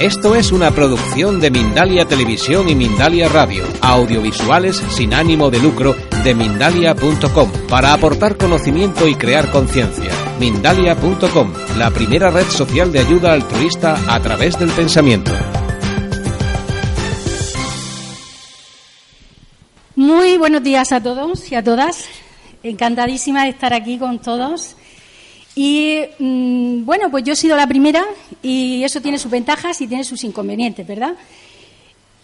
Esto es una producción de Mindalia Televisión y Mindalia Radio, audiovisuales sin ánimo de lucro de mindalia.com, para aportar conocimiento y crear conciencia. Mindalia.com, la primera red social de ayuda altruista a través del pensamiento. Muy buenos días a todos y a todas. Encantadísima de estar aquí con todos. Y mm, bueno, pues yo he sido la primera y eso tiene sus ventajas y tiene sus inconvenientes, ¿verdad?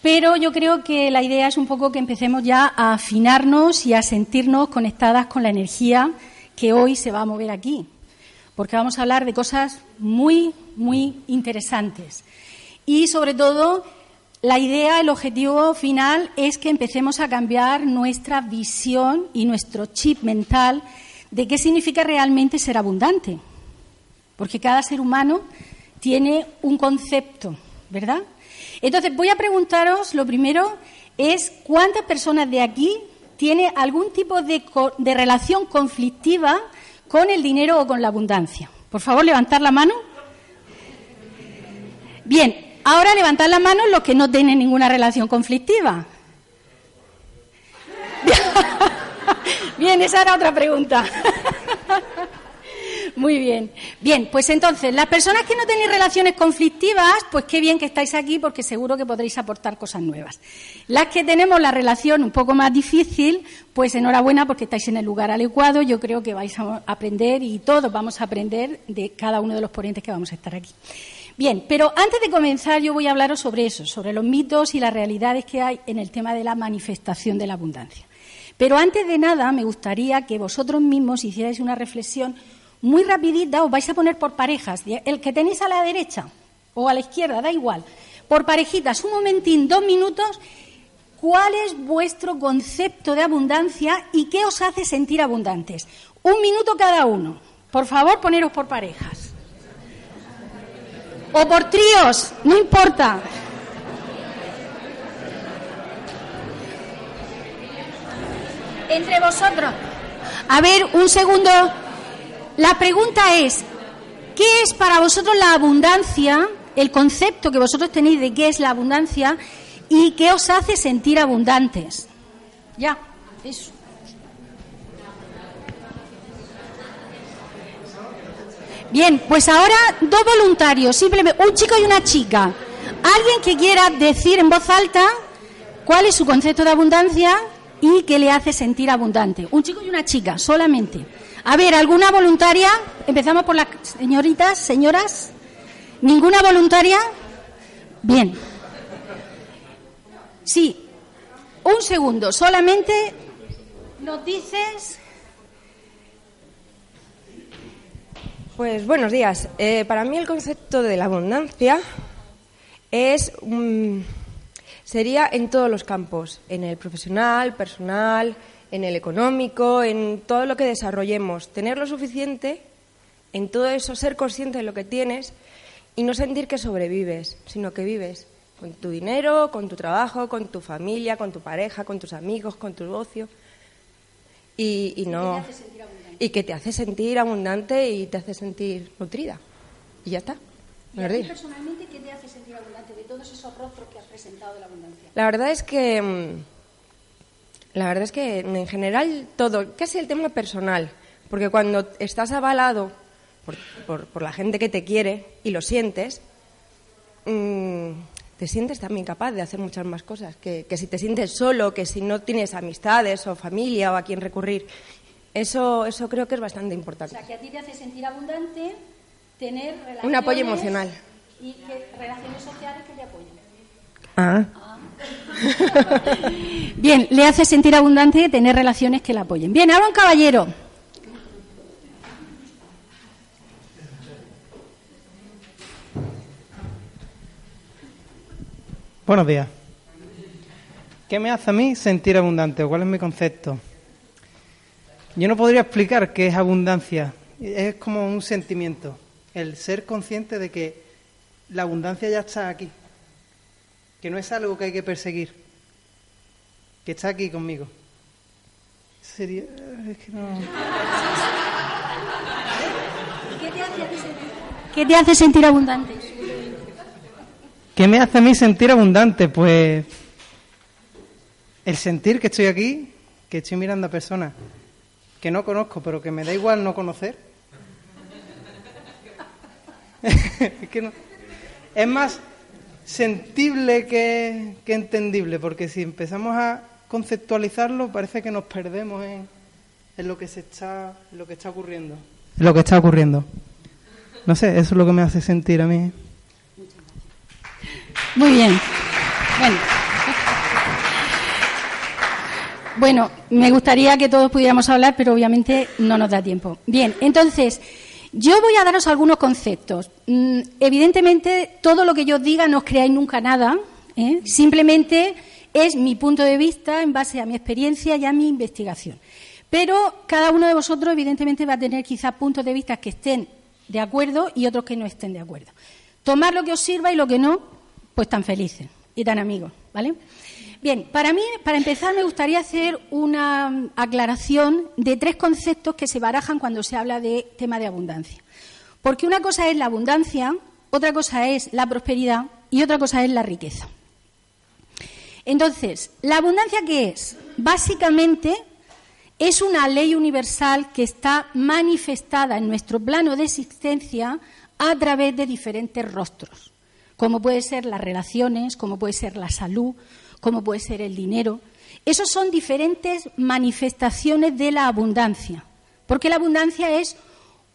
Pero yo creo que la idea es un poco que empecemos ya a afinarnos y a sentirnos conectadas con la energía que hoy se va a mover aquí, porque vamos a hablar de cosas muy, muy interesantes. Y sobre todo, la idea, el objetivo final es que empecemos a cambiar nuestra visión y nuestro chip mental de qué significa realmente ser abundante. Porque cada ser humano tiene un concepto, ¿verdad? Entonces, voy a preguntaros, lo primero es cuántas personas de aquí tiene algún tipo de, relación conflictiva con el dinero o con la abundancia. Por favor, levantar la mano. Bien, ahora levantad la mano los que no tienen ninguna relación conflictiva. Bien, esa era otra pregunta. Muy bien. Bien, pues entonces, las personas que no tenéis relaciones conflictivas, pues qué bien que estáis aquí porque seguro que podréis aportar cosas nuevas. Las que tenemos la relación un poco más difícil, pues enhorabuena porque estáis en el lugar adecuado. Yo creo que vais a aprender y todos vamos a aprender de cada uno de los ponentes que vamos a estar aquí. Bien, pero antes de comenzar yo voy a hablaros sobre eso, sobre los mitos y las realidades que hay en el tema de la manifestación de la abundancia. Pero antes de nada me gustaría que vosotros mismos hicierais una reflexión muy rapidita, os vais a poner por parejas, el que tenéis a la derecha o a la izquierda, da igual, por parejitas, un momentín, dos minutos, ¿cuál es vuestro concepto de abundancia y qué os hace sentir abundantes? Un minuto cada uno. Por favor, poneros por parejas. O por tríos, no importa. Entre vosotros. A ver, un segundo. La pregunta es, ¿qué es para vosotros la abundancia? El concepto que vosotros tenéis de qué es la abundancia y qué os hace sentir abundantes. Ya, eso. Bien, pues ahora dos voluntarios, simplemente un chico y una chica. Alguien que quiera decir en voz alta cuál es su concepto de abundancia y qué le hace sentir abundante. Un chico y una chica, solamente. A ver, ¿alguna voluntaria? Empezamos por las señoritas, señoras. ¿Ninguna voluntaria? Bien. Sí. Un segundo, solamente nos dices. Pues buenos días. Eh, para mí el concepto de la abundancia es un sería en todos los campos, en el profesional, personal, en el económico, en todo lo que desarrollemos. Tener lo suficiente en todo eso, ser consciente de lo que tienes y no sentir que sobrevives, sino que vives con tu dinero, con tu trabajo, con tu familia, con tu pareja, con tus amigos, con tu ocio. Y, no. Y que te hace sentir abundante y te hace sentir nutrida. Y ya está. ¿Y a ti personalmente qué te hace sentir abundante todos esos rostros que has presentado de la abundancia? La verdad es que mm, la verdad es que en general todo, casi el tema personal, porque cuando estás avalado por, por, la gente que te quiere y lo sientes, mm, te sientes también capaz de hacer muchas más cosas, que, que si te sientes solo, que si no tienes amistades o familia o a quien recurrir. Eso, eso creo que es bastante importante. O sea, que a ti te hace sentir abundante tener relaciones un apoyo emocional y que, relaciones sociales que te apoyen. Ah. ah. Bien, le hace sentir abundante tener relaciones que la apoyen. Bien, ahora un caballero. Buenos días. ¿Qué me hace a mí sentir abundante? ¿Cuál es mi concepto? Yo no podría explicar qué es abundancia. Es como un sentimiento. El ser consciente de que la abundancia ya está aquí. Que no es algo que hay que perseguir. Que está aquí conmigo. Sería. Es que no. ¿Qué te hace sentir abundante? ¿Qué me hace a mí sentir abundante? Pues el sentir que estoy aquí, que estoy mirando a personas que no conozco, pero que me da igual no conocer. es, que no, es más sentible que, que, entendible, porque si empezamos a conceptualizarlo parece que nos perdemos en, en lo que se está, en lo que está ocurriendo. En lo que está ocurriendo. No sé, eso es lo que me hace sentir a mí. Muy bien. Bueno. Bueno, me gustaría que todos pudiéramos hablar, pero obviamente no nos da tiempo. Bien, entonces, yo voy a daros algunos conceptos. Mm, evidentemente, todo lo que yo diga no os creáis nunca nada. ¿eh? Simplemente es mi punto de vista en base a mi experiencia y a mi investigación. Pero cada uno de vosotros, evidentemente, va a tener quizás puntos de vista que estén de acuerdo y otros que no estén de acuerdo. Tomar lo que os sirva y lo que no, pues tan felices y tan amigos, ¿vale? Bien, para mí, para empezar, me gustaría hacer una aclaración de tres conceptos que se barajan cuando se habla de tema de abundancia. Porque una cosa es la abundancia, otra cosa es la prosperidad y otra cosa es la riqueza. Entonces, ¿la abundancia qué es? Básicamente es una ley universal que está manifestada en nuestro plano de existencia a través de diferentes rostros, como puede ser las relaciones, como puede ser la salud, como puede ser el dinero. Esos son diferentes manifestaciones de la abundancia, porque la abundancia es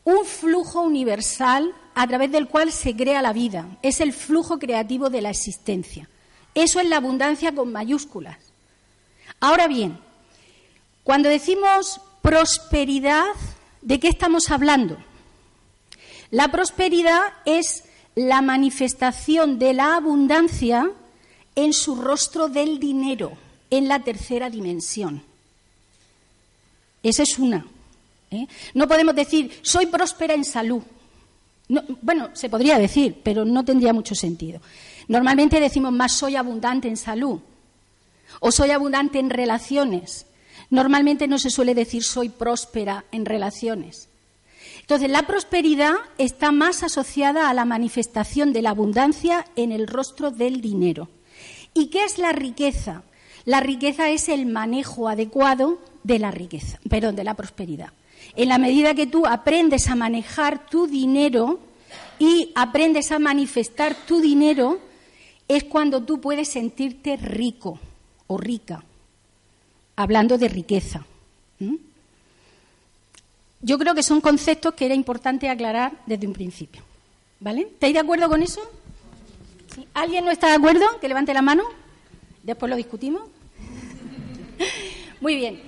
un flujo universal a través del cual se crea la vida, es el flujo creativo de la existencia. Eso es la abundancia con mayúsculas. Ahora bien, cuando decimos prosperidad, ¿de qué estamos hablando? La prosperidad es la manifestación de la abundancia en su rostro del dinero, en la tercera dimensión. Esa es una. ¿eh? No podemos decir, soy próspera en salud. bueno, se podría decir, pero no tendría mucho sentido. Normalmente decimos más, soy abundante en salud o soy abundante en relaciones. Normalmente no se suele decir soy próspera en relaciones. Entonces, la prosperidad está más asociada a la manifestación de la abundancia en el rostro del dinero. ¿Y qué es la riqueza? La riqueza es el manejo adecuado de la riqueza, perdón, de la prosperidad. En la medida que tú aprendes a manejar tu dinero y aprendes a manifestar tu dinero, es cuando tú puedes sentirte rico o rica hablando de riqueza. Yo creo que son conceptos que era importante aclarar desde un principio. ¿Vale? ¿Estáis de acuerdo con eso? ¿Alguien no está de acuerdo? Que levante la mano. Después lo discutimos. Muy bien.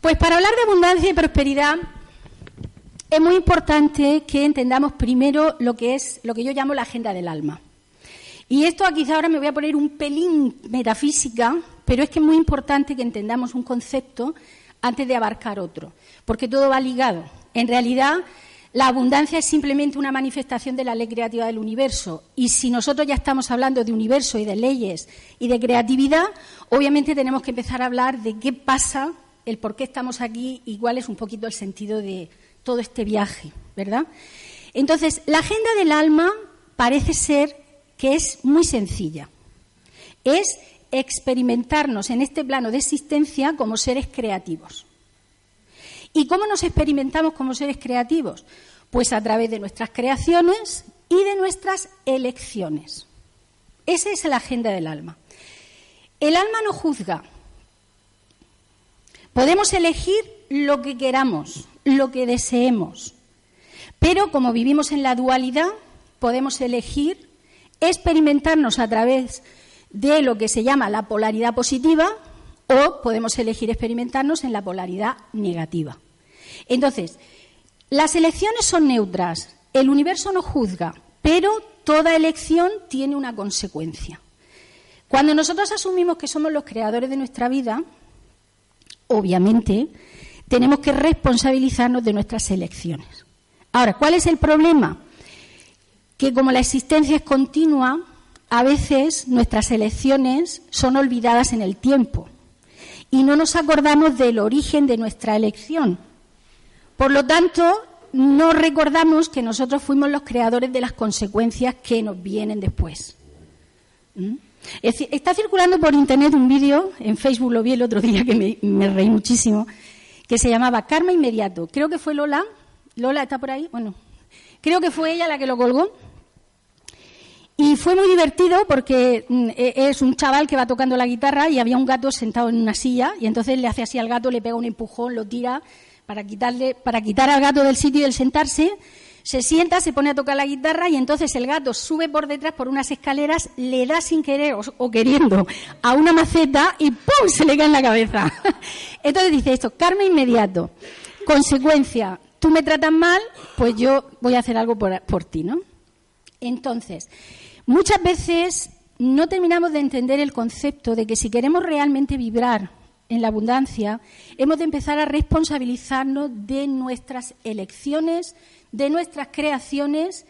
Pues para hablar de abundancia y prosperidad es muy importante que entendamos primero lo que es lo que yo llamo la agenda del alma. Y esto quizá ahora me voy a poner un pelín metafísica, pero es que es muy importante que entendamos un concepto antes de abarcar otro, porque todo va ligado. En realidad, la abundancia es simplemente una manifestación de la ley creativa del universo. Y si nosotros ya estamos hablando de universo y de leyes y de creatividad, obviamente tenemos que empezar a hablar de qué pasa, el por qué estamos aquí y cuál es un poquito el sentido de todo este viaje, ¿verdad? Entonces, la agenda del alma parece ser que es muy sencilla. Es experimentarnos en este plano de existencia como seres creativos. ¿Y cómo nos experimentamos como seres creativos? Pues a través de nuestras creaciones y de nuestras elecciones. Esa es la agenda del alma. El alma no juzga. Podemos elegir lo que queramos, lo que deseemos. Pero como vivimos en la dualidad, podemos elegir experimentarnos a través de lo que se llama la polaridad positiva o podemos elegir experimentarnos en la polaridad negativa. Entonces, las elecciones son neutras, el universo no juzga, pero toda elección tiene una consecuencia. Cuando nosotros asumimos que somos los creadores de nuestra vida, obviamente tenemos que responsabilizarnos de nuestras elecciones. Ahora, ¿cuál es el problema? Que como la existencia es continua, a veces nuestras elecciones son olvidadas en el tiempo y no nos acordamos del origen de nuestra elección. Por lo tanto, no recordamos que nosotros fuimos los creadores de las consecuencias que nos vienen después. ¿Mm? está circulando por internet un vídeo, en Facebook lo vi el otro día que me, me, reí muchísimo, que se llamaba Karma Inmediato. Creo que fue Lola. Lola está por ahí. Bueno, creo que fue ella la que lo colgó. Y fue muy divertido porque mm, e, es un chaval que va tocando la guitarra y había un gato sentado en una silla y entonces le hace así al gato, le pega un empujón, lo tira para quitarle, para quitar al gato del sitio del sentarse, se sienta, se pone a tocar la guitarra y entonces el gato sube por detrás por unas escaleras, le da sin querer o, queriendo a una maceta y ¡pum! se le cae en la cabeza. Entonces dice esto, karma inmediato. Consecuencia, tú me tratas mal, pues yo voy a hacer algo por, por ti, ¿no? Entonces, Muchas veces no terminamos de entender el concepto de que si queremos realmente vibrar en la abundancia, hemos de empezar a responsabilizarnos de nuestras elecciones, de nuestras creaciones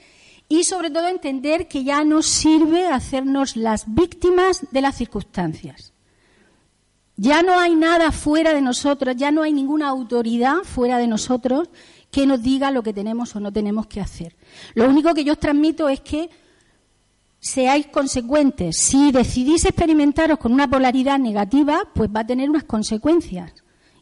y sobre todo entender que ya nos sirve hacernos las víctimas de las circunstancias. Ya no hay nada fuera de nosotros, ya no hay ninguna autoridad fuera de nosotros que nos diga lo que tenemos o no tenemos que hacer. Lo único que yo os transmito es que seáis consecuentes. Si decidís experimentaros con una polaridad negativa, pues va a tener unas consecuencias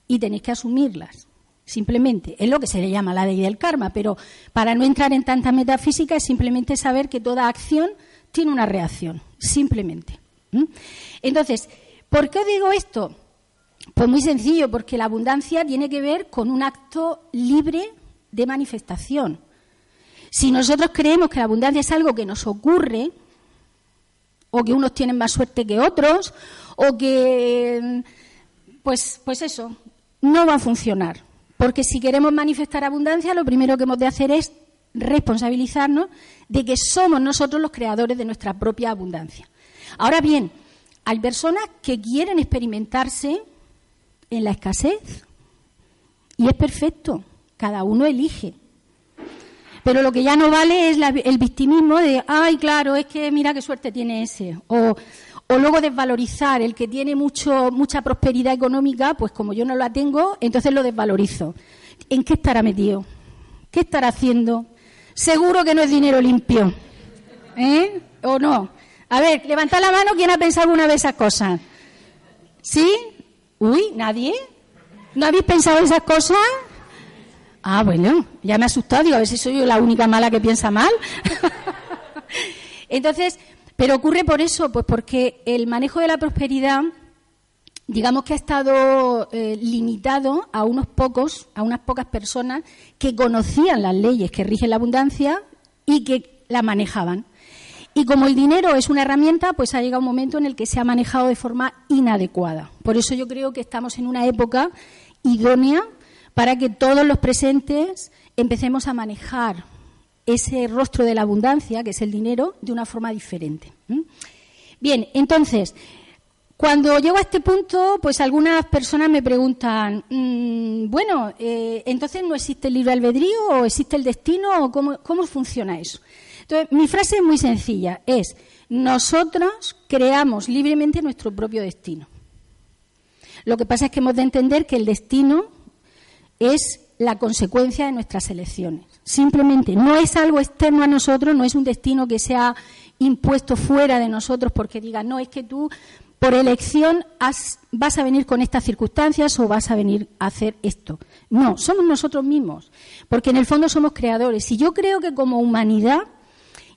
y tenéis que asumirlas. Simplemente, es lo que se le llama la ley del karma, pero para no entrar en tanta metafísica es simplemente saber que toda acción tiene una reacción, simplemente. Entonces, ¿por qué digo esto? Pues muy sencillo, porque la abundancia tiene que ver con un acto libre de manifestación. Si nosotros creemos que la abundancia es algo que nos ocurre, o que unos tienen más suerte que otros, o que, pues, pues eso, no va a funcionar. Porque si queremos manifestar abundancia, lo primero que hemos de hacer es responsabilizarnos de que somos nosotros los creadores de nuestra propia abundancia. Ahora bien, hay personas que quieren experimentarse en la escasez y es perfecto, cada uno elige. Pero lo que ya no vale es el victimismo de, ay, claro, es que mira qué suerte tiene ese. O, luego desvalorizar el que tiene mucho, mucha prosperidad económica, pues como yo no la tengo, entonces lo desvalorizo. ¿En qué estará metido? ¿Qué estará haciendo? Seguro que no es dinero limpio. ¿Eh? ¿O no? A ver, levantad la mano, ¿quién ha pensado alguna vez esas cosas? ¿Sí? Uy, ¿nadie? ¿No habéis pensado esas cosas? Ah, bueno, ya me ha asustado, digo, a ver si soy yo la única mala que piensa mal. Entonces, pero ocurre por eso, pues porque el manejo de la prosperidad, digamos que ha estado eh, limitado a unos pocos, a unas pocas personas que conocían las leyes que rigen la abundancia y que la manejaban. Y como el dinero es una herramienta, pues ha llegado un momento en el que se ha manejado de forma inadecuada. Por eso yo creo que estamos en una época idónea para que todos los presentes empecemos a manejar ese rostro de la abundancia, que es el dinero, de una forma diferente. Bien, entonces, cuando llego a este punto, pues algunas personas me preguntan, mm, bueno, eh, entonces no existe el libre albedrío o existe el destino o cómo, cómo funciona eso. Entonces, mi frase es muy sencilla, es, nosotros creamos libremente nuestro propio destino. Lo que pasa es que hemos de entender que el destino es la consecuencia de nuestras elecciones. Simplemente no es algo externo a nosotros, no es un destino que sea impuesto fuera de nosotros porque diga, no, es que tú por elección vas a venir con estas circunstancias o vas a venir a hacer esto. No, somos nosotros mismos, porque en el fondo somos creadores. Y yo creo que como humanidad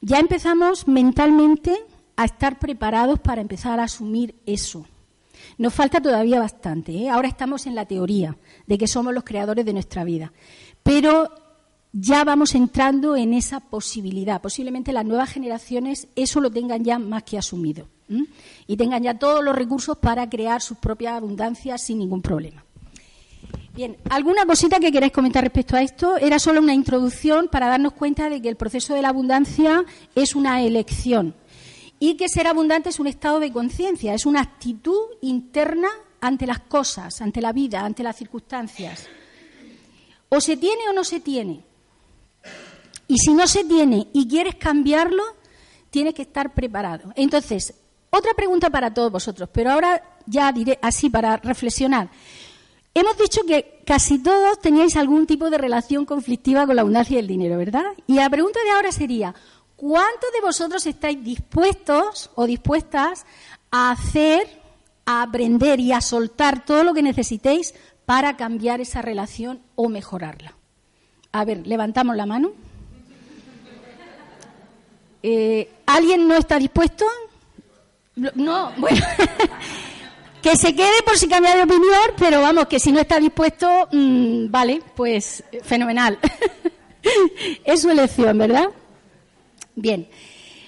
ya empezamos mentalmente a estar preparados para empezar a asumir eso. Nos falta todavía bastante. ¿eh? Ahora estamos en la teoría de que somos los creadores de nuestra vida. Pero ya vamos entrando en esa posibilidad. Posiblemente las nuevas generaciones eso lo tengan ya más que asumido y tengan ya todos los recursos para crear sus propias abundancias sin ningún problema. Bien, ¿alguna cosita que queráis comentar respecto a esto? Era solo una introducción para darnos cuenta de que el proceso de la abundancia es una elección y que ser abundante es un estado de conciencia, es una actitud interna ante las cosas, ante la vida, ante las circunstancias. O se tiene o no se tiene. Y si no se tiene y quieres cambiarlo, tienes que estar preparado. Entonces, otra pregunta para todos vosotros, pero ahora ya diré así para reflexionar. Hemos dicho que casi todos teníais algún tipo de relación conflictiva con la abundancia del dinero, ¿verdad? Y la pregunta de ahora sería, ¿cuántos de vosotros estáis dispuestos o dispuestas a hacer, a aprender y a soltar todo lo que necesitéis para cambiar esa relación o mejorarla? A ver, levantamos la mano. Eh, ¿Alguien no está dispuesto? No, bueno. que se quede por si cambia de opinión, pero vamos, que si no está dispuesto, mm, vale, pues fenomenal. es su elección, ¿verdad? Bien.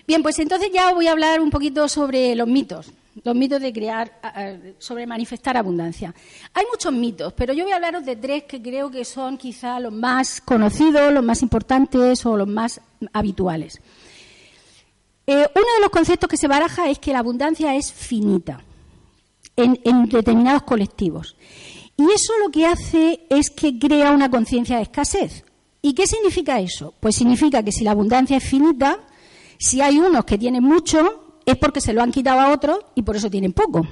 Bien, pues entonces ya voy a hablar un poquito sobre los mitos, los mitos de crear, sobre manifestar abundancia. Hay muchos mitos, pero yo voy a hablaros de tres que creo que son quizá los más conocidos, los más importantes o los más habituales. Eh, uno de los conceptos que se baraja es que la abundancia es finita en, determinados colectivos. Y eso lo que hace es que crea una conciencia de escasez. ¿Y qué significa eso? Pues significa que si la abundancia es finita, si hay unos que tienen mucho, es porque se lo han quitado a otros y por eso tienen poco.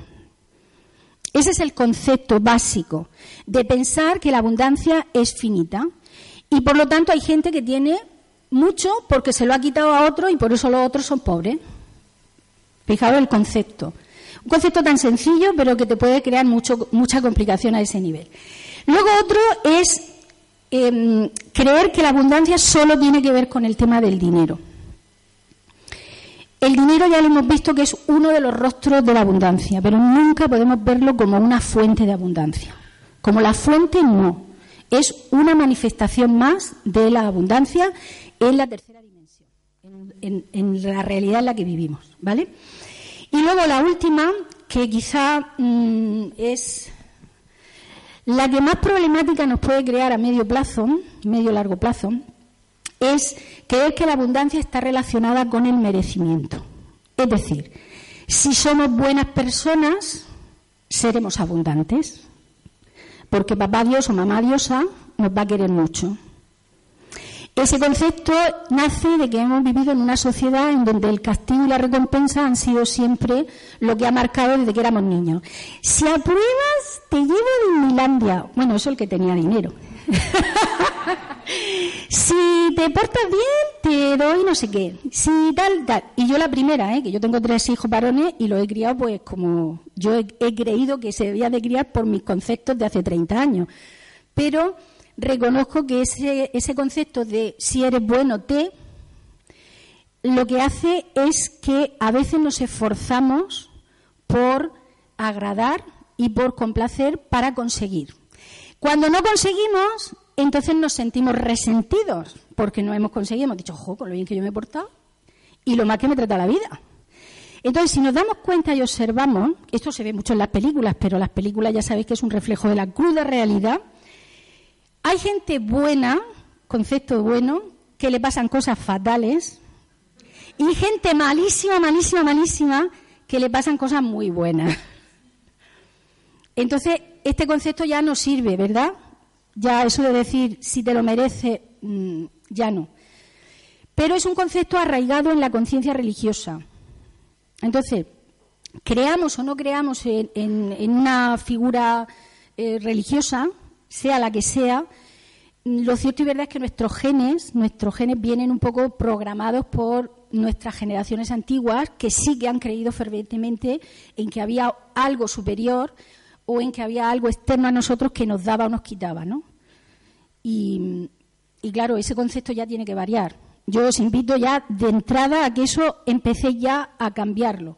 Ese es el concepto básico de pensar que la abundancia es finita. Y por lo tanto hay gente que tiene mucho porque se lo ha quitado a otro y por eso los otros son pobres. Fijaos el concepto. Un concepto tan sencillo, pero que te puede crear mucho, mucha complicación a ese nivel. Luego otro es em, creer que la abundancia solo tiene que ver con el tema del dinero. El dinero ya lo hemos visto que es uno de los rostros de la abundancia, pero nunca podemos verlo como una fuente de abundancia. Como la fuente no, es una manifestación más de la abundancia en la tercera dimensión, en, la realidad en la que vivimos, ¿vale? Y luego la última, que quizá mm, es la que más problemática nos puede crear a medio plazo, medio largo plazo, es creer que la abundancia está relacionada con el merecimiento. Es decir, si somos buenas personas, seremos abundantes, porque papá Dios o mamá Diosa nos va a querer mucho. Ese concepto nace de que hemos vivido en una sociedad en donde el castigo y la recompensa han sido siempre lo que ha marcado desde que éramos niños. Si apruebas, te llevo a Disneylandia. Bueno, eso es el que tenía dinero. si te portas bien, te doy no sé qué. Si tal, tal. Y yo la primera, ¿eh? que yo tengo tres hijos varones y los he criado pues como yo he, he creído que se debía de criar por mis conceptos de hace 30 años. Pero reconozco que ese, ese concepto de si eres bueno, te, lo que hace es que a veces nos esforzamos por agradar y por complacer para conseguir. Cuando no conseguimos, entonces nos sentimos resentidos porque no hemos conseguido. Hemos dicho, ojo, con lo bien que yo me he portado y lo mal que me trata la vida. Entonces, si nos damos cuenta y observamos, esto se ve mucho en las películas, pero las películas ya sabéis que es un reflejo de la cruda realidad, hay gente buena, concepto bueno, que le pasan cosas fatales, y gente malísima, malísima, malísima, que le pasan cosas muy buenas. Entonces, este concepto ya no sirve, ¿verdad? Ya eso de decir si te lo merece, mm, ya no. Pero es un concepto arraigado en la conciencia religiosa. Entonces, creamos o no creamos en, una figura eh, religiosa, sea la que sea, lo cierto y verdad es que nuestros genes, nuestros genes vienen un poco programados por nuestras generaciones antiguas que sí que han creído fervientemente en que había algo superior o en que había algo externo a nosotros que nos daba o nos quitaba, ¿no? Y, y claro, ese concepto ya tiene que variar. Yo os invito ya de entrada a que eso empecé ya a cambiarlo.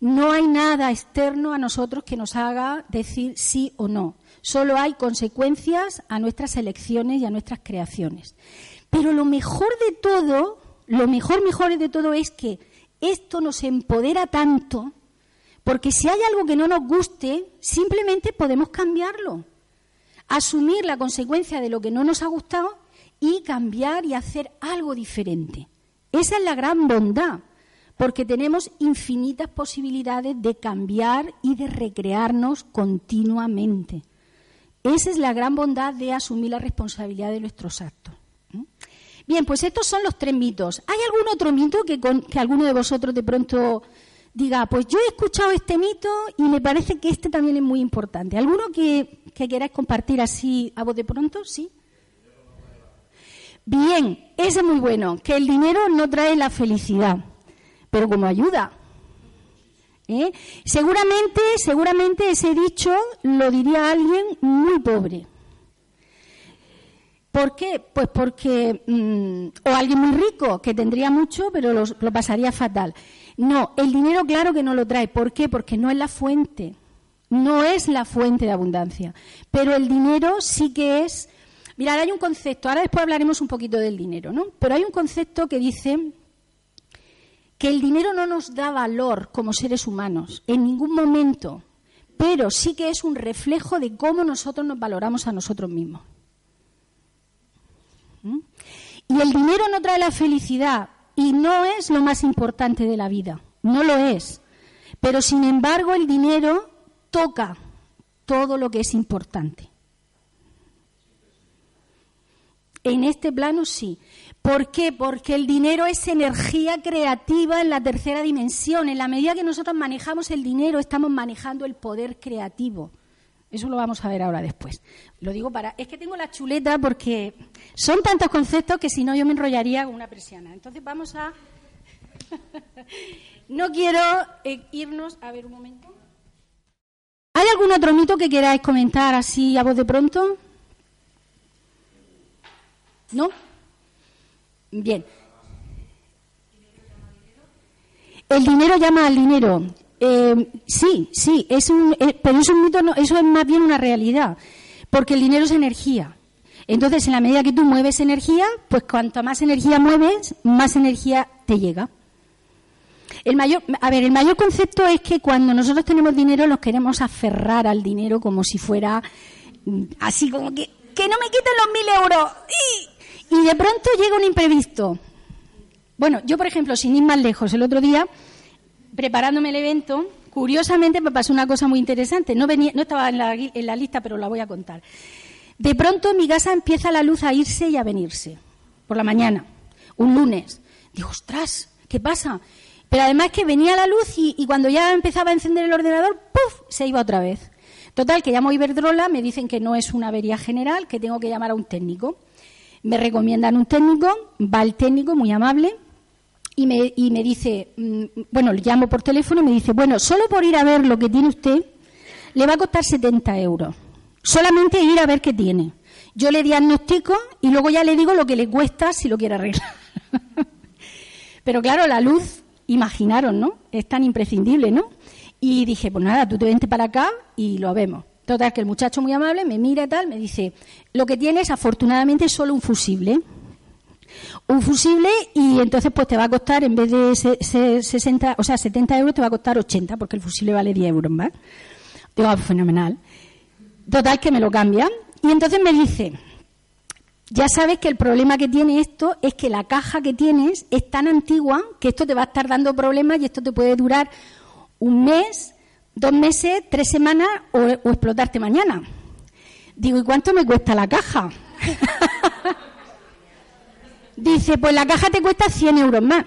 No hay nada externo a nosotros que nos haga decir sí o no. Solo hay consecuencias a nuestras elecciones y a nuestras creaciones. Pero lo mejor de todo, lo mejor, mejor de todo es que esto nos empodera tanto, porque si hay algo que no nos guste, simplemente podemos cambiarlo. Asumir la consecuencia de lo que no nos ha gustado y cambiar y hacer algo diferente. Esa es la gran bondad, porque tenemos infinitas posibilidades de cambiar y de recrearnos continuamente. Esa es la gran bondad de asumir la responsabilidad de nuestros actos. Bien, pues estos son los tres mitos. ¿Hay algún otro mito que, que alguno de vosotros de pronto diga, pues yo he escuchado este mito y me parece que este también es muy importante? ¿Alguno que, que queráis compartir así a voz de pronto? ¿Sí? Bien, ese es muy bueno, que el dinero no trae la felicidad, pero como ayuda. ¿Eh? Seguramente, seguramente ese dicho lo diría alguien muy pobre. ¿Por qué? Pues porque, mm, o alguien muy rico, que tendría mucho, pero lo, lo pasaría fatal. No, el dinero claro que no lo trae. ¿Por qué? Porque no es la fuente. No es la fuente de abundancia. Pero el dinero sí que es Mirad, hay un concepto, ahora después hablaremos un poquito del dinero, ¿no? Pero hay un concepto que dice que el dinero no nos da valor como seres humanos en ningún momento, pero sí que es un reflejo de cómo nosotros nos valoramos a nosotros mismos. ¿Mm? Y el dinero no trae la felicidad y no es lo más importante de la vida, no lo es. Pero sin embargo el dinero toca todo lo que es importante. En este plano sí. ¿Por qué? Porque el dinero es energía creativa en la tercera dimensión. En la medida que nosotros manejamos el dinero, estamos manejando el poder creativo. Eso lo vamos a ver ahora después. Lo digo para. Es que tengo la chuleta porque son tantos conceptos que si no yo me enrollaría con una persiana. Entonces vamos a. no quiero eh, irnos. A ver un momento. ¿Hay algún otro mito que queráis comentar así a voz de pronto? ¿No? Bien. El dinero llama al dinero. Eh, sí, sí, es un, eh, pero es un mito, no, eso es más bien una realidad, porque el dinero es energía. Entonces, en la medida que tú mueves energía, pues cuanto más energía mueves, más energía te llega. El mayor, a ver, el mayor concepto es que cuando nosotros tenemos dinero, nos queremos aferrar al dinero como si fuera mm, así como que, que no me quiten los mil euros. De pronto llega un imprevisto. Bueno, yo, por ejemplo, sin ir más lejos, el otro día, preparándome el evento, curiosamente me pasó una cosa muy interesante. No, venía, no estaba en la, lista, pero la voy a contar. De pronto en mi casa empieza la luz a irse y a venirse, por la mañana, un lunes. Digo, ostras, ¿qué pasa? Pero además que venía la luz y, y, cuando ya empezaba a encender el ordenador, ¡puf! se iba otra vez. Total, que llamo a Iberdrola, me dicen que no es una avería general, que tengo que llamar a un técnico. Me recomiendan un técnico, va el técnico, muy amable, y me, y me dice, mm, bueno, le llamo por teléfono y me dice, bueno, solo por ir a ver lo que tiene usted, le va a costar 70 euros. Solamente ir a ver qué tiene. Yo le diagnostico y luego ya le digo lo que le cuesta si lo quiere arreglar. Pero claro, la luz, imaginaron, ¿no? Es tan imprescindible, ¿no? Y dije, pues nada, tú te vente para acá y lo vemos. Total, que el muchacho muy amable me mira y tal, me dice, lo que tienes afortunadamente es solo un fusible. Un fusible y entonces pues te va a costar, en vez de 60, o sea, 70 euros, te va a costar 80, porque el fusible vale 10 euros más. Digo, ah, fenomenal. Total, que me lo cambian. Y entonces me dice, ya sabes que el problema que tiene esto es que la caja que tienes es tan antigua que esto te va a estar dando problemas y esto te puede durar un mes dos meses, tres semanas o, explotarte mañana. Digo, ¿y cuánto me cuesta la caja? Dice, pues la caja te cuesta 100 euros más.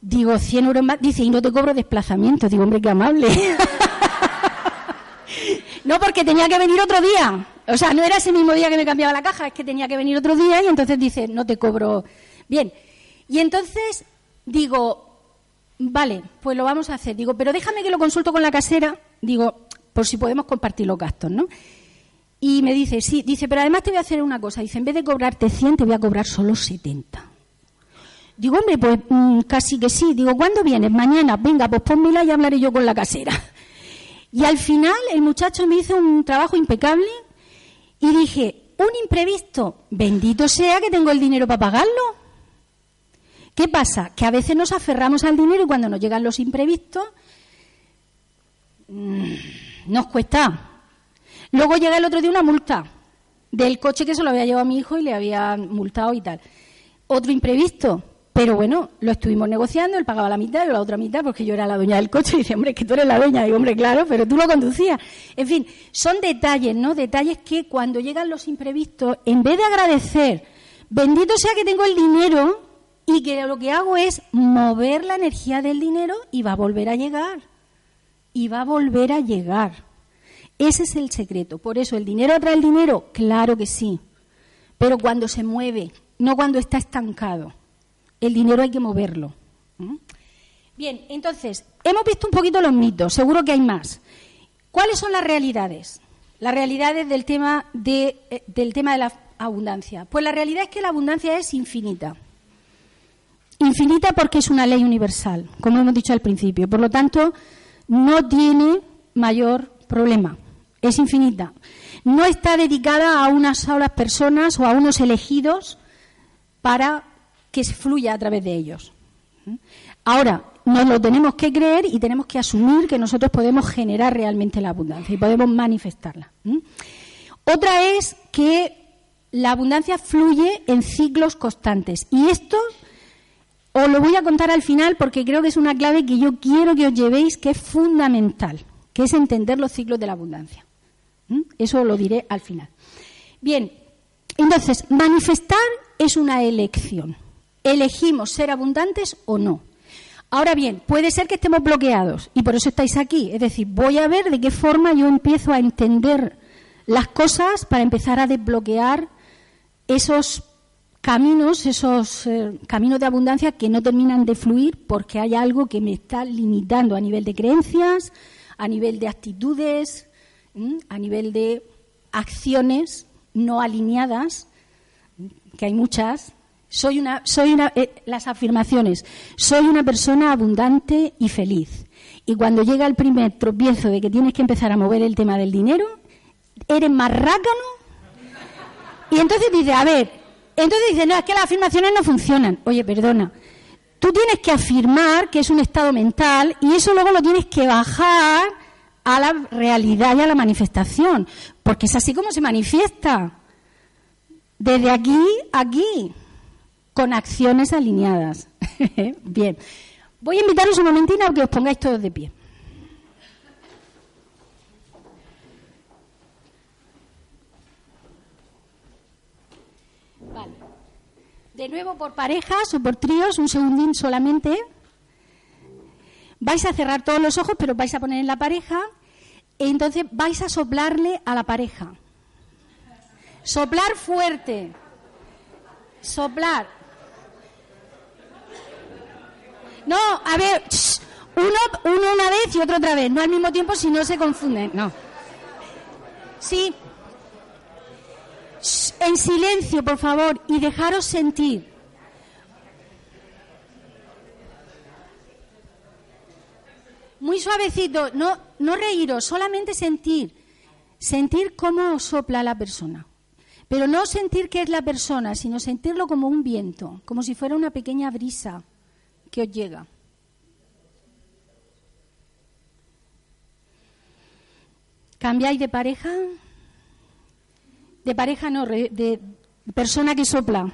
Digo, 100 euros más. Dice, y no te cobro desplazamiento. Digo, hombre, qué amable. no, porque tenía que venir otro día. O sea, no era ese mismo día que me cambiaba la caja, es que tenía que venir otro día y entonces dice, no te cobro. Bien. Y entonces digo, Vale, pues lo vamos a hacer. Digo, pero déjame que lo consulto con la casera. Digo, por si podemos compartir los gastos, ¿no? Y me dice, sí, dice, pero además te voy a hacer una cosa. Dice, en vez de cobrarte 100, te voy a cobrar solo 70. Digo, hombre, pues mm, casi que sí. Digo, ¿cuándo vienes? Mañana. Venga, pues pónmela y hablaré yo con la casera. Y al final el muchacho me hizo un trabajo impecable y dije, un imprevisto, bendito sea que tengo el dinero para pagarlo. ¿Qué pasa? Que a veces nos aferramos al dinero y cuando nos llegan los imprevistos mm, nos cuesta. Luego llega el otro día una multa del coche que se lo había llevado a mi hijo y le había multado y tal. Otro imprevisto. Pero bueno, lo estuvimos negociando, él pagaba la mitad, yo la otra mitad, porque yo era la dueña del coche, y dice, hombre, que tú eres la dueña, digo, hombre, claro, pero tú lo conducías. En fin, son detalles, ¿no? Detalles que cuando llegan los imprevistos, en vez de agradecer, bendito sea que tengo el dinero, y que lo que hago es mover la energía del dinero y va a volver a llegar. Y va a volver a llegar. Ese es el secreto. Por eso, ¿el dinero atrae el dinero? Claro que sí. Pero cuando se mueve, no cuando está estancado. El dinero hay que moverlo. ¿Mm? Bien, entonces, hemos visto un poquito los mitos, seguro que hay más. ¿Cuáles son las realidades? Las realidades del tema de, eh, del tema de la abundancia. Pues la realidad es que la abundancia es infinita. Infinita porque es una ley universal, como hemos dicho al principio. Por lo tanto, no tiene mayor problema. Es infinita. No está dedicada a unas solas personas o a unos elegidos para que fluya a través de ellos. Ahora, nos lo tenemos que creer y tenemos que asumir que nosotros podemos generar realmente la abundancia y podemos manifestarla. Otra es que la abundancia fluye en ciclos constantes. Y esto os lo voy a contar al final porque creo que es una clave que yo quiero que os llevéis, que es fundamental, que es entender los ciclos de la abundancia. ¿Mm? Eso lo diré al final. Bien, entonces, manifestar es una elección. Elegimos ser abundantes o no. Ahora bien, puede ser que estemos bloqueados y por eso estáis aquí. Es decir, voy a ver de qué forma yo empiezo a entender las cosas para empezar a desbloquear esos caminos, esos eh, caminos de abundancia que no terminan de fluir porque hay algo que me está limitando a nivel de creencias, a nivel de actitudes, a nivel de acciones no alineadas, que hay muchas. Soy una, soy una, eh, las afirmaciones. Soy una persona abundante y feliz. Y cuando llega el primer tropiezo de que tienes que empezar a mover el tema del dinero, eres más rácano. Y entonces dices, a ver, entonces dice, no, es que las afirmaciones no funcionan. Oye, perdona. Tú tienes que afirmar que es un estado mental y eso luego lo tienes que bajar a la realidad y a la manifestación, porque es así como se manifiesta. Desde aquí aquí, con acciones alineadas. Bien. Voy a invitaros un momentito a que os pongáis todos de pie. De nuevo por parejas o por tríos, un segundín solamente. Vais a cerrar todos los ojos, pero vais a poner en la pareja. Y entonces vais a soplarle a la pareja. Soplar fuerte. Soplar. No, a ver, uno, uno una vez y otro otra vez, no al mismo tiempo si no se confunden, no. Sí, en silencio, por favor, y dejaros sentir. Muy suavecito, no, no reíros, solamente sentir. Sentir cómo sopla la persona. Pero no sentir que es la persona, sino sentirlo como un viento, como si fuera una pequeña brisa que os llega. ¿Cambiáis de pareja? De pareja no, de persona que sopla.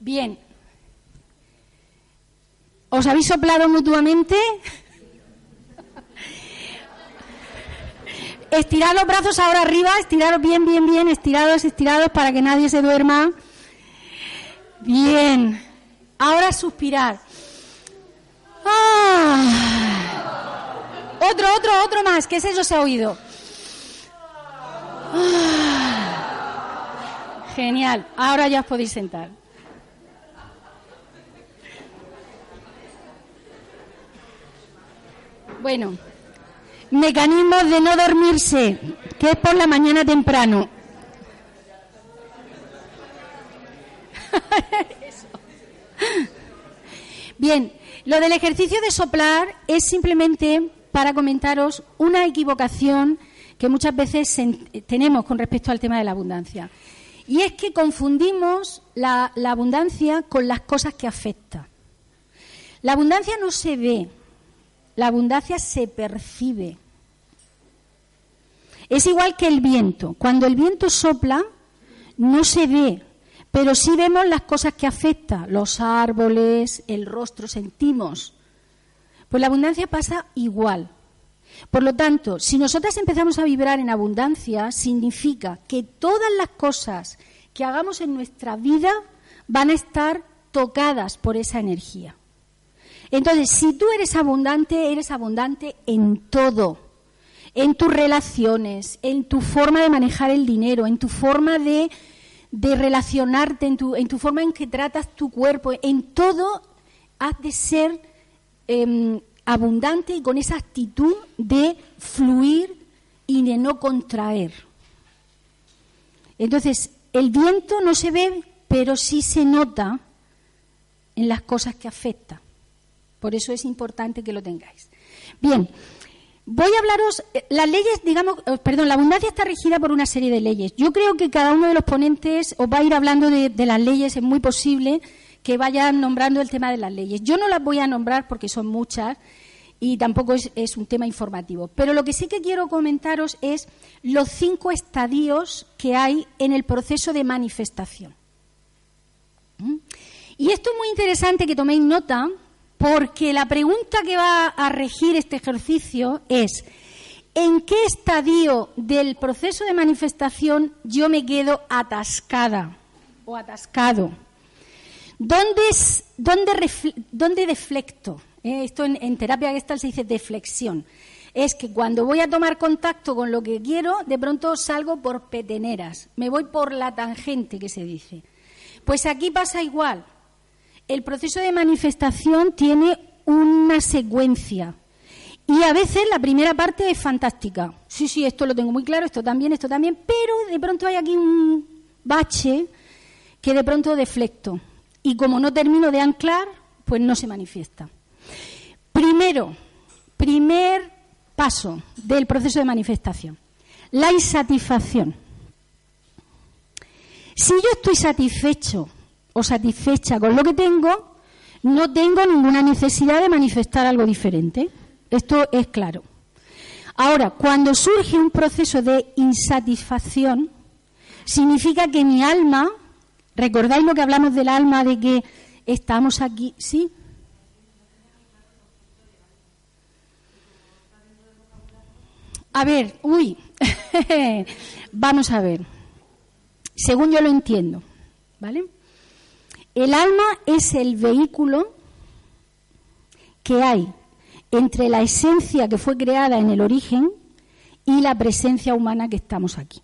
Bien. ¿Os habéis soplado mutuamente? Estirad los brazos ahora arriba, estiraros bien, bien, bien, estirados, estirados para que nadie se duerma. Bien. Ahora suspirar. Ah. Otro, otro, otro más, que ese eso se ha oído. Ah. Genial. Ahora ya os podéis sentar. Bueno, mecanismos de no dormirse, que es por la mañana temprano. Bien, lo del ejercicio de soplar es simplemente para comentaros una equivocación que muchas veces tenemos con respecto al tema de la abundancia. Y es que confundimos la, la abundancia con las cosas que afecta. La abundancia no se ve, la abundancia se percibe. Es igual que el viento. Cuando el viento sopla, no se ve, pero sí vemos las cosas que afectan, los árboles, el rostro, sentimos. Pues la abundancia pasa igual. Por lo tanto, si nosotras empezamos a vibrar en abundancia, significa que todas las cosas que hagamos en nuestra vida van a estar tocadas por esa energía. Entonces, si tú eres abundante, eres abundante en todo, en tus relaciones, en tu forma de manejar el dinero, en tu forma de, relacionarte, en tu, en tu, forma en que tratas tu cuerpo, en todo has de ser em, abundante y con esa actitud de fluir y de no contraer. Entonces, el viento no se ve, pero sí se nota en las cosas que afecta. Por eso es importante que lo tengáis. Bien, voy a hablaros, eh, las leyes, digamos, eh, perdón, la abundancia está regida por una serie de leyes. Yo creo que cada uno de los ponentes os va a ir hablando de, las leyes, es muy posible que vayan nombrando el tema de las leyes. Yo no las voy a nombrar porque son muchas y tampoco es, un tema informativo. Pero lo que sí que quiero comentaros es los cinco estadios que hay en el proceso de manifestación. ¿Mm? Y esto es muy interesante que toméis nota porque la pregunta que va a regir este ejercicio es, ¿en qué estadio del proceso de manifestación yo me quedo atascada o atascado? ¿Dónde, deflecto? Eh, esto en, en terapia gestal se dice deflexión. Es que cuando voy a tomar contacto con lo que quiero, de pronto salgo por peteneras, me voy por la tangente que se dice. Pues aquí pasa igual. El proceso de manifestación tiene una secuencia. Y a veces la primera parte es fantástica. Sí, sí, esto lo tengo muy claro, esto también, esto también, pero de pronto hay aquí un bache que de pronto deflecto. Y como no termino de anclar, pues no se manifiesta. Primero, primer paso del proceso de manifestación, la insatisfacción. Si yo estoy satisfecho o satisfecha con lo que tengo, no tengo ninguna necesidad de manifestar algo diferente. Esto es claro. Ahora, cuando surge un proceso de insatisfacción, significa que mi alma, ¿recordáis lo que hablamos del alma, de que estamos aquí? ¿Sí? A ver, uy, vamos a ver. Según yo lo entiendo, ¿vale? El alma es el vehículo que hay entre la esencia que fue creada en el origen y la presencia humana que estamos aquí.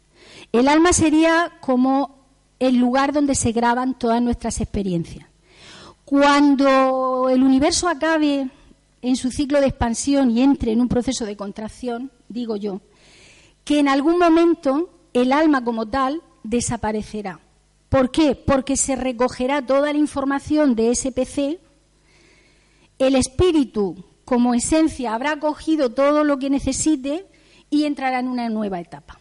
El alma sería como el lugar donde se graban todas nuestras experiencias. Cuando el universo acabe en su ciclo de expansión y entre en un proceso de contracción, digo yo, que en algún momento el alma como tal desaparecerá. ¿Por qué? Porque se recogerá toda la información de ese PC, el espíritu como esencia habrá cogido todo lo que necesite y entrará en una nueva etapa.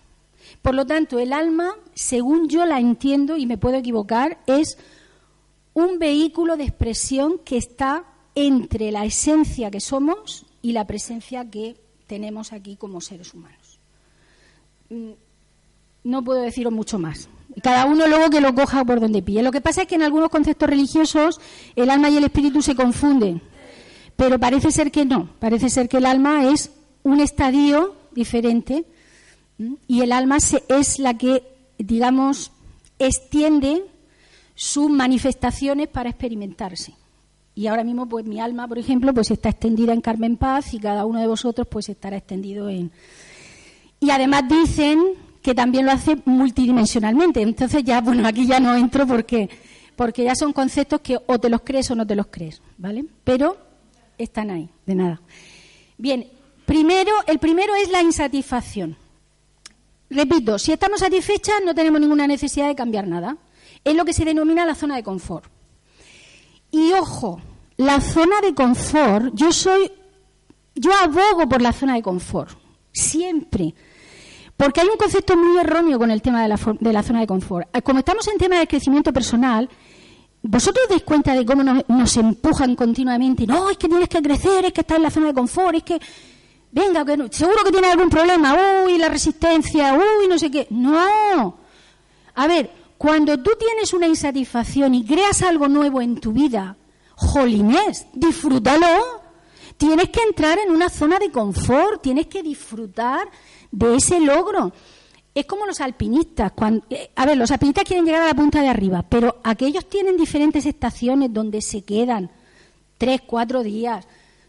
Por lo tanto, el alma, según yo la entiendo y me puedo equivocar, es un vehículo de expresión que está entre la esencia que somos y la presencia que tenemos aquí como seres humanos. Mm, no puedo deciros mucho más. Cada uno luego que lo coja por donde pille. Lo que pasa es que en algunos conceptos religiosos el alma y el espíritu se confunden. Pero parece ser que no. Parece ser que el alma es un estadio diferente y el alma es la que, digamos, extiende sus manifestaciones para experimentarse. Y ahora mismo, pues mi alma, por ejemplo, pues está extendida en Carmen Paz y cada uno de vosotros, pues estará extendido en. Y además dicen que también lo hace multidimensionalmente. Entonces ya, bueno, aquí ya no entro porque, porque ya son conceptos que o te los crees o no te los crees, ¿vale? Pero están ahí, de nada. Bien, primero, el primero es la insatisfacción. Repito, si estamos satisfechas no tenemos ninguna necesidad de cambiar nada. Es lo que se denomina la zona de confort. Y ojo, la zona de confort, yo soy, yo abogo por la zona de confort, siempre. Porque hay un concepto muy erróneo con el tema de la, zona de confort. Eh, como estamos en tema de crecimiento personal, ¿Vosotros dais cuenta de cómo nos, empujan continuamente? No, es que tienes que crecer, es que estás en la zona de confort, es que, venga, seguro que tienes algún problema, uy, la resistencia, uy, no sé qué. No. A ver, cuando tú tienes una insatisfacción y creas algo nuevo en tu vida, jolines, disfrútalo. Tienes que entrar en una zona de confort, tienes que disfrutar de ese logro. Es como los alpinistas. Eh, a ver, los alpinistas quieren llegar a la punta de arriba, pero aquellos tienen diferentes estaciones donde se quedan tres, cuatro días,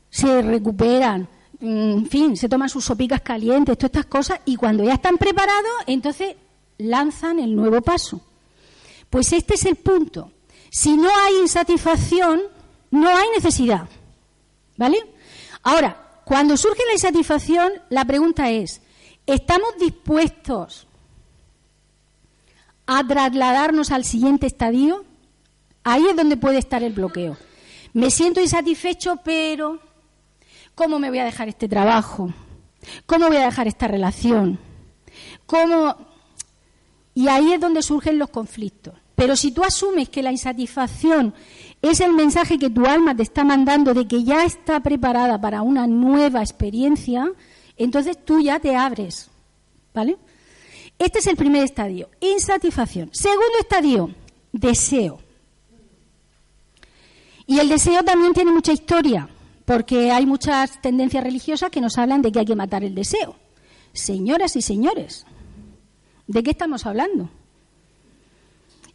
se recuperan, mm, en fin, se toman sus sopicas calientes, todas estas cosas, y cuando ya están preparados, entonces lanzan el nuevo paso. Pues este es el punto. Si no hay insatisfacción, no hay necesidad. ¿Vale? Ahora, cuando surge la insatisfacción, la pregunta es, ¿Estamos dispuestos a trasladarnos al siguiente estadio? Ahí es donde puede estar el bloqueo. Me siento insatisfecho, pero ¿cómo me voy a dejar este trabajo? ¿Cómo voy a dejar esta relación? ¿Cómo? Y ahí es donde surgen los conflictos. Pero si tú asumes que la insatisfacción es el mensaje que tu alma te está mandando de que ya está preparada para una nueva experiencia, entonces tú ya te abres, ¿vale? Este es el primer estadio, insatisfacción. Segundo estadio, deseo. Y el deseo también tiene mucha historia, porque hay muchas tendencias religiosas que nos hablan de que hay que matar el deseo. Señoras y señores, ¿de qué estamos hablando?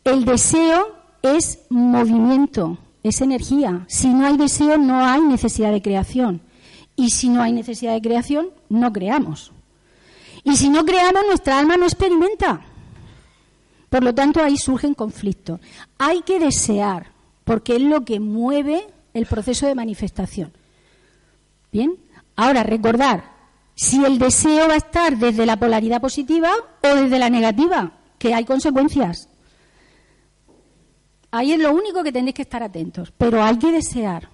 El deseo es movimiento, es energía. Si no hay deseo, no hay necesidad de creación. Y si no hay necesidad de creación, no creamos. Y si no creamos, nuestra alma no experimenta. Por lo tanto, ahí surgen conflictos. Hay que desear, porque es lo que mueve el proceso de manifestación. Bien, ahora recordar si el deseo va a estar desde la polaridad positiva o desde la negativa, que hay consecuencias. Ahí es lo único que tenéis que estar atentos, pero hay que desear.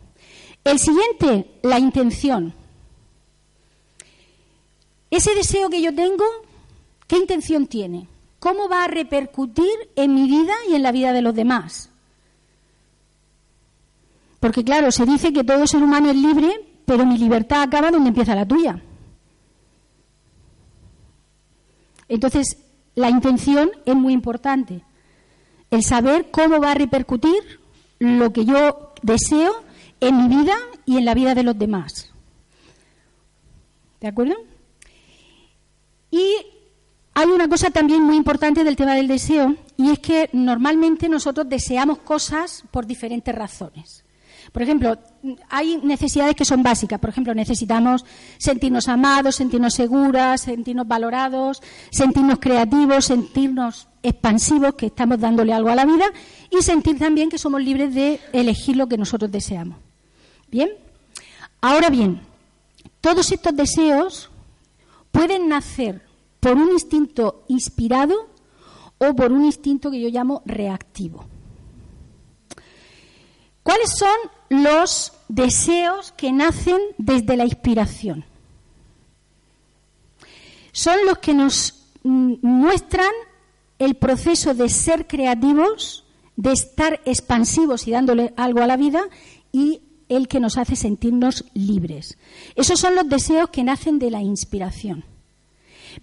El siguiente, la intención. Ese deseo que yo tengo, ¿qué intención tiene? ¿Cómo va a repercutir en mi vida y en la vida de los demás? Porque claro, se dice que todo ser humano es libre, pero mi libertad acaba donde empieza la tuya. Entonces, la intención es muy importante. El saber cómo va a repercutir lo que yo deseo en mi vida y en la vida de los demás. ¿De acuerdo? Y hay una cosa también muy importante del tema del deseo, y es que normalmente nosotros deseamos cosas por diferentes razones. Por ejemplo, hay necesidades que son básicas. Por ejemplo, necesitamos sentirnos amados, sentirnos seguras, sentirnos valorados, sentirnos creativos, sentirnos expansivos, que estamos dándole algo a la vida, y sentir también que somos libres de elegir lo que nosotros deseamos. Bien, ahora bien, todos estos deseos pueden nacer por un instinto inspirado o por un instinto que yo llamo reactivo. ¿Cuáles son los deseos que nacen desde la inspiración? Son los que nos mm, muestran el proceso de ser creativos, de estar expansivos y dándole algo a la vida y el que nos hace sentirnos libres. Esos son los deseos que nacen de la inspiración.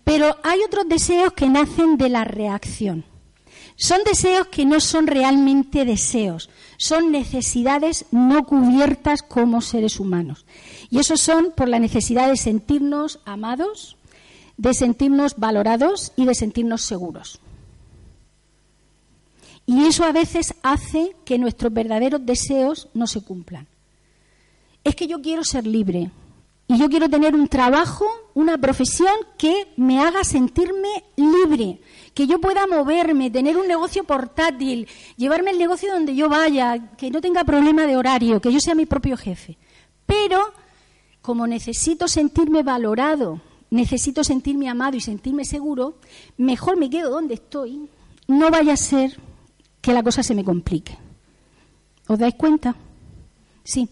Pero hay otros deseos que nacen de la reacción. Son deseos que no son realmente deseos, son necesidades no cubiertas como seres humanos. Y esos son por la necesidad de sentirnos amados, de sentirnos valorados y de sentirnos seguros. Y eso a veces hace que nuestros verdaderos deseos no se cumplan es que yo quiero ser libre y yo quiero tener un trabajo, una profesión que me haga sentirme libre, que yo pueda moverme, tener un negocio portátil, llevarme el negocio donde yo vaya, que no tenga problema de horario, que yo sea mi propio jefe. Pero como necesito sentirme valorado, necesito sentirme amado y sentirme seguro, mejor me quedo donde estoy. No vaya a ser que la cosa se me complique. ¿Os dais cuenta? Sí.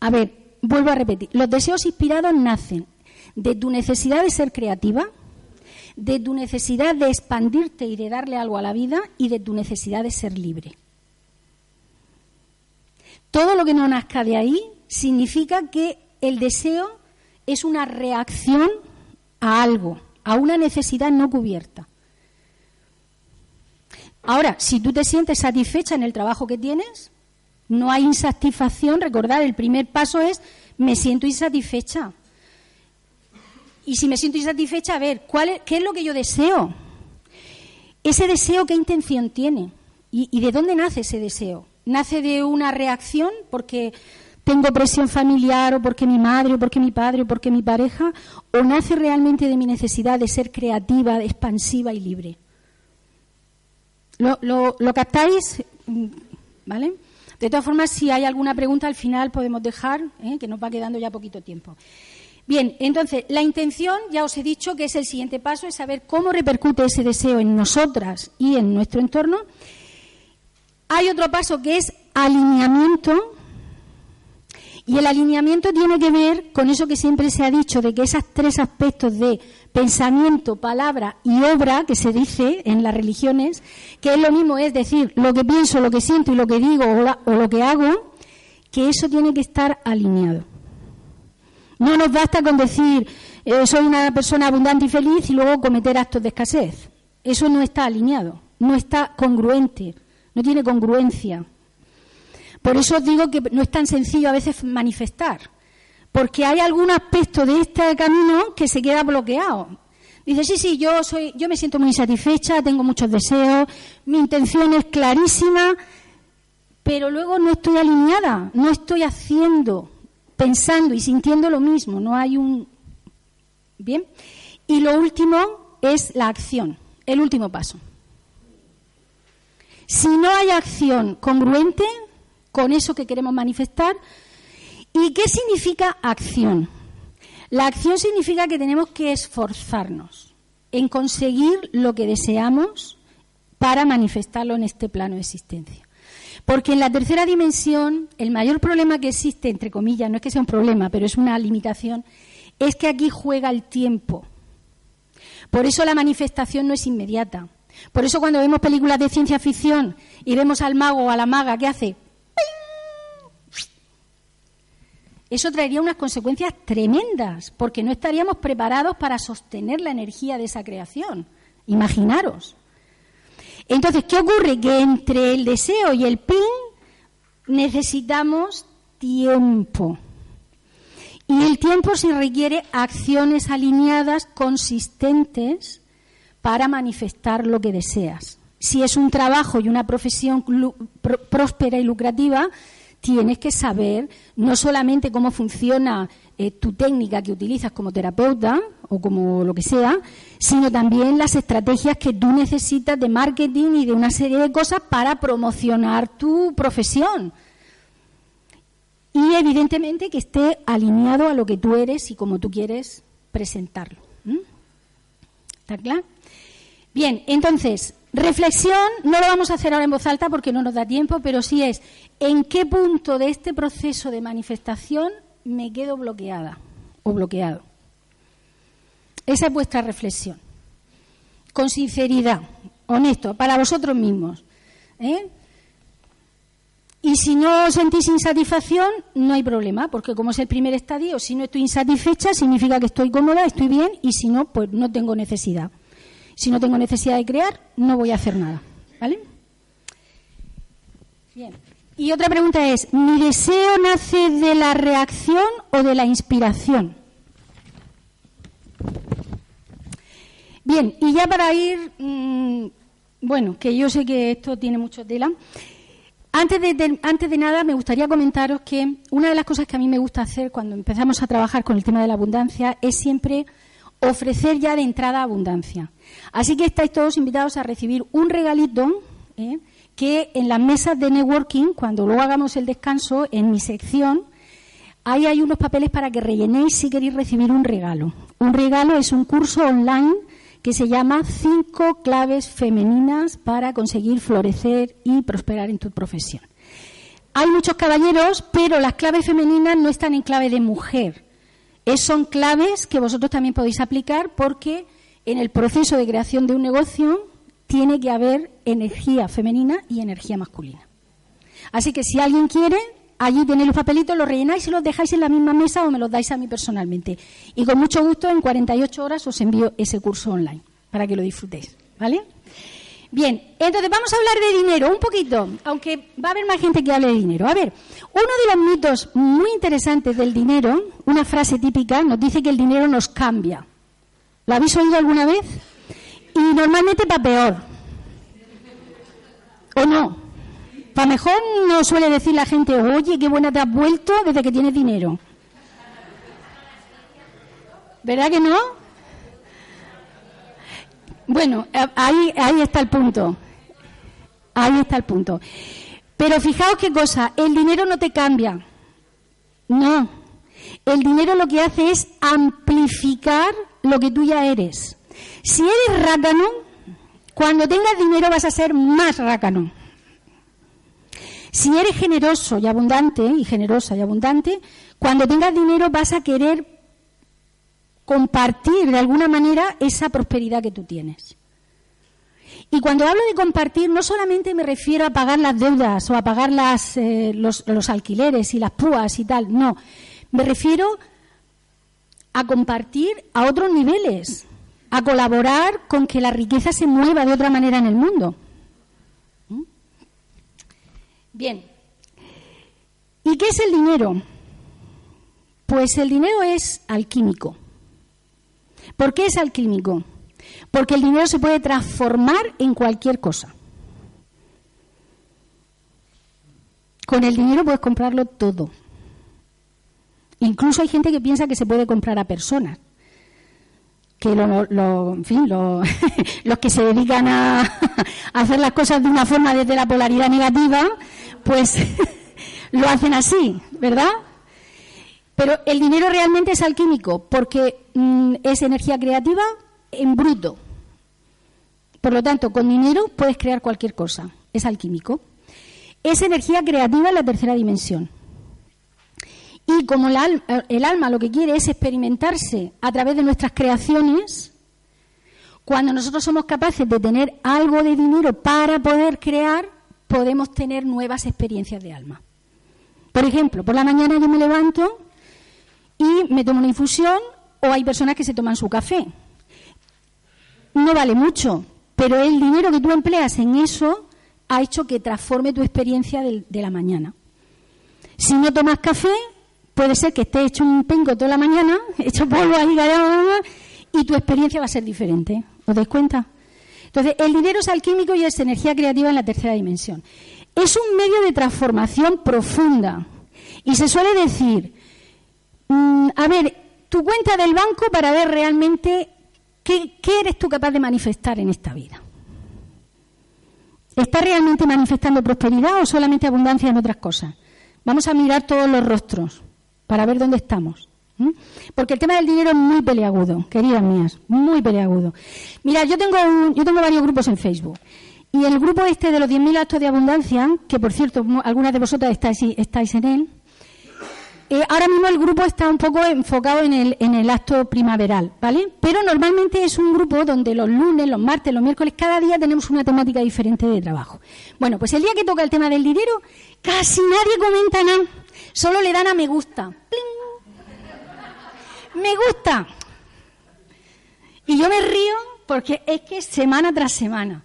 A ver, vuelvo a repetir. Los deseos inspirados nacen de tu necesidad de ser creativa, de tu necesidad de expandirte y de darle algo a la vida y de tu necesidad de ser libre. Todo lo que no nazca de ahí significa que el deseo es una reacción a algo, a una necesidad no cubierta. Ahora, si tú te sientes satisfecha en el trabajo que tienes, no hay insatisfacción. Recordar, el primer paso es me siento insatisfecha. Y si me siento insatisfecha, a ver, ¿cuál ¿qué es lo que yo deseo? Ese deseo, ¿qué intención tiene? ¿Y, ¿Y de dónde nace ese deseo? ¿Nace de una reacción porque tengo presión familiar o porque mi madre o porque mi padre o porque mi pareja? ¿O nace realmente de mi necesidad de ser creativa, expansiva y libre? ¿Lo, lo, captáis? ¿Vale? De todas formas, si hay alguna pregunta al final podemos dejar, ¿eh? que nos va quedando ya poquito tiempo. Bien, entonces, la intención, ya os he dicho que es el siguiente paso, es saber cómo repercute ese deseo en nosotras y en nuestro entorno. Hay otro paso que es alineamiento, y el alineamiento tiene que ver con eso que siempre se ha dicho, de que esos tres aspectos de pensamiento, palabra y obra, que se dice en las religiones, que es lo mismo, es decir, lo que pienso, lo que siento y lo que digo o, lo que hago, que eso tiene que estar alineado. No nos basta con decir, eh, soy una persona abundante y feliz y luego cometer actos de escasez. Eso no está alineado, no está congruente, no tiene congruencia. Por eso os digo que no es tan sencillo a veces manifestar, porque hay algún aspecto de este camino que se queda bloqueado. Dice, sí, sí, yo, soy, yo me siento muy insatisfecha, tengo muchos deseos, mi intención es clarísima, pero luego no estoy alineada, no estoy haciendo, pensando y sintiendo lo mismo, no hay un... Bien. Y lo último es la acción, el último paso. Si no hay acción congruente, con eso que queremos manifestar. ¿Y qué significa acción? La acción significa que tenemos que esforzarnos en conseguir lo que deseamos para manifestarlo en este plano de existencia. Porque en la tercera dimensión, el mayor problema que existe, entre comillas, no es que sea un problema, pero es una limitación, es que aquí juega el tiempo. Por eso la manifestación no es inmediata. Por eso cuando vemos películas de ciencia ficción y vemos al mago o a la maga que hace eso traería unas consecuencias tremendas, porque no estaríamos preparados para sostener la energía de esa creación. Imaginaros. Entonces, ¿qué ocurre? Que entre el deseo y el pin necesitamos tiempo. Y el tiempo se requiere acciones alineadas, consistentes, para manifestar lo que deseas. Si es un trabajo y una profesión próspera y lucrativa, tienes que saber no solamente cómo funciona eh, tu técnica que utilizas como terapeuta o como lo que sea, sino también las estrategias que tú necesitas de marketing y de una serie de cosas para promocionar tu profesión. Y evidentemente que esté alineado a lo que tú eres y como tú quieres presentarlo. ¿Está claro? Bien, entonces, reflexión no lo vamos a hacer ahora en voz alta porque no nos da tiempo, pero sí es en qué punto de este proceso de manifestación me quedo bloqueada o bloqueado. Esa es vuestra reflexión. Con sinceridad, honesto, para vosotros mismos. ¿eh? Y si no sentís insatisfacción, no hay problema, porque como es el primer estadio, si no estoy insatisfecha, significa que estoy cómoda, estoy bien, y si no, pues no tengo necesidad. Si no tengo necesidad de crear, no voy a hacer nada. ¿Vale? Bien. Y otra pregunta es, ¿mi deseo nace de la reacción o de la inspiración? Bien, y ya para ir, mm, bueno, que yo sé que esto tiene mucho tela. Antes de, antes de nada, me gustaría comentaros que una de las cosas que a mí me gusta hacer cuando empezamos a trabajar con el tema de la abundancia es siempre ofrecer ya de entrada abundancia. Así que estáis todos invitados a recibir un regalito ¿eh? Que en las mesas de networking, cuando luego hagamos el descanso, en mi sección, ahí hay unos papeles para que rellenéis si queréis recibir un regalo. Un regalo es un curso online que se llama Cinco claves femeninas para conseguir florecer y prosperar en tu profesión. Hay muchos caballeros, pero las claves femeninas no están en clave de mujer. Es, son claves que vosotros también podéis aplicar porque en el proceso de creación de un negocio tiene que haber energía femenina y energía masculina. Así que si alguien quiere, allí tenéis los papelitos, los rellenáis y los dejáis en la misma mesa o me los dais a mí personalmente. Y con mucho gusto, en 48 horas os envío ese curso online para que lo disfrutéis. ¿Vale? Bien, entonces vamos a hablar de dinero un poquito, aunque va a haber más gente que hable de dinero. A ver, uno de los mitos muy interesantes del dinero, una frase típica, nos dice que el dinero nos cambia. ¿Lo habéis oído alguna vez? Y normalmente para peor. ¿O no? Para mejor no suele decir la gente, oye, qué buena te has vuelto desde que tienes dinero. ¿Verdad que no? Bueno, ahí, ahí está el punto. Ahí está el punto. Pero fijaos qué cosa, el dinero no te cambia. No. El dinero lo que hace es amplificar lo que tú ya eres. Si eres rácano, cuando tengas dinero vas a ser más rácano. Si eres generoso y abundante, y generosa y abundante, cuando tengas dinero vas a querer compartir de alguna manera esa prosperidad que tú tienes. Y cuando hablo de compartir, no solamente me refiero a pagar las deudas o a pagar eh, los, los alquileres y las púas y tal, no. Me refiero a compartir a otros niveles a colaborar con que la riqueza se mueva de otra manera en el mundo. ¿Mm? Bien. ¿Y qué es el dinero? Pues el dinero es alquímico. ¿Por qué es alquímico? Porque el dinero se puede transformar en cualquier cosa. Con el dinero puedes comprarlo todo. Incluso hay gente que piensa que se puede comprar a personas que lo, en fin, los que se dedican a, hacer las cosas de una forma desde la polaridad negativa, pues lo hacen así, ¿verdad? Pero el dinero realmente es alquímico porque mm, es energía creativa en bruto. Por lo tanto, con dinero puedes crear cualquier cosa. Es alquímico. Es energía creativa en la tercera dimensión. Y como el alma, lo que quiere es experimentarse a través de nuestras creaciones, cuando nosotros somos capaces de tener algo de dinero para poder crear, podemos tener nuevas experiencias de alma. Por ejemplo, por la mañana yo me levanto y me tomo una infusión o hay personas que se toman su café. No vale mucho, pero el dinero que tú empleas en eso ha hecho que transforme tu experiencia de, la mañana. Si no tomas café, puede ser que estés hecho un penco toda la mañana, hecho polvo ahí, y tu experiencia va a ser diferente. ¿Os dais cuenta? Entonces, el dinero es alquímico y es energía creativa en la tercera dimensión. Es un medio de transformación profunda. Y se suele decir, mm, a ver, tu cuenta del banco para ver realmente qué, qué eres tú capaz de manifestar en esta vida. ¿Estás realmente manifestando prosperidad o solamente abundancia en otras cosas? Vamos a mirar todos los rostros para ver dónde estamos. Porque el tema del dinero es muy peleagudo, queridas mías, muy peleagudo. Mira, yo tengo, yo tengo varios grupos en Facebook. Y el grupo este de los 10.000 actos de abundancia, que por cierto, algunas de vosotras estáis, estáis en él, eh, ahora mismo el grupo está un poco enfocado en el, en el acto primaveral, ¿vale? Pero normalmente es un grupo donde los lunes, los martes, los miércoles, cada día tenemos una temática diferente de trabajo. Bueno, pues el día que toca el tema del dinero, casi nadie comenta nada Solo le dan a me gusta. Me gusta. Y yo me río porque es que semana tras semana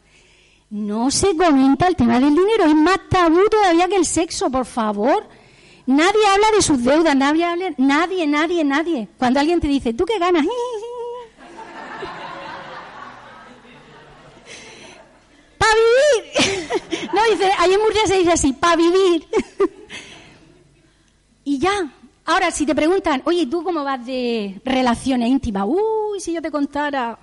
no se comenta el tema del dinero. Es más tabú todavía que el sexo, por favor. Nadie habla de sus deudas, nadie, habla, nadie, nadie, nadie. Cuando alguien te dice, ¿tú qué ganas? ¡Para vivir! no, dice, ahí en Murcia se dice así, para vivir. Y ya. Ahora, si te preguntan, oye, ¿tú cómo vas de relaciones íntimas? Uy, si yo te contara.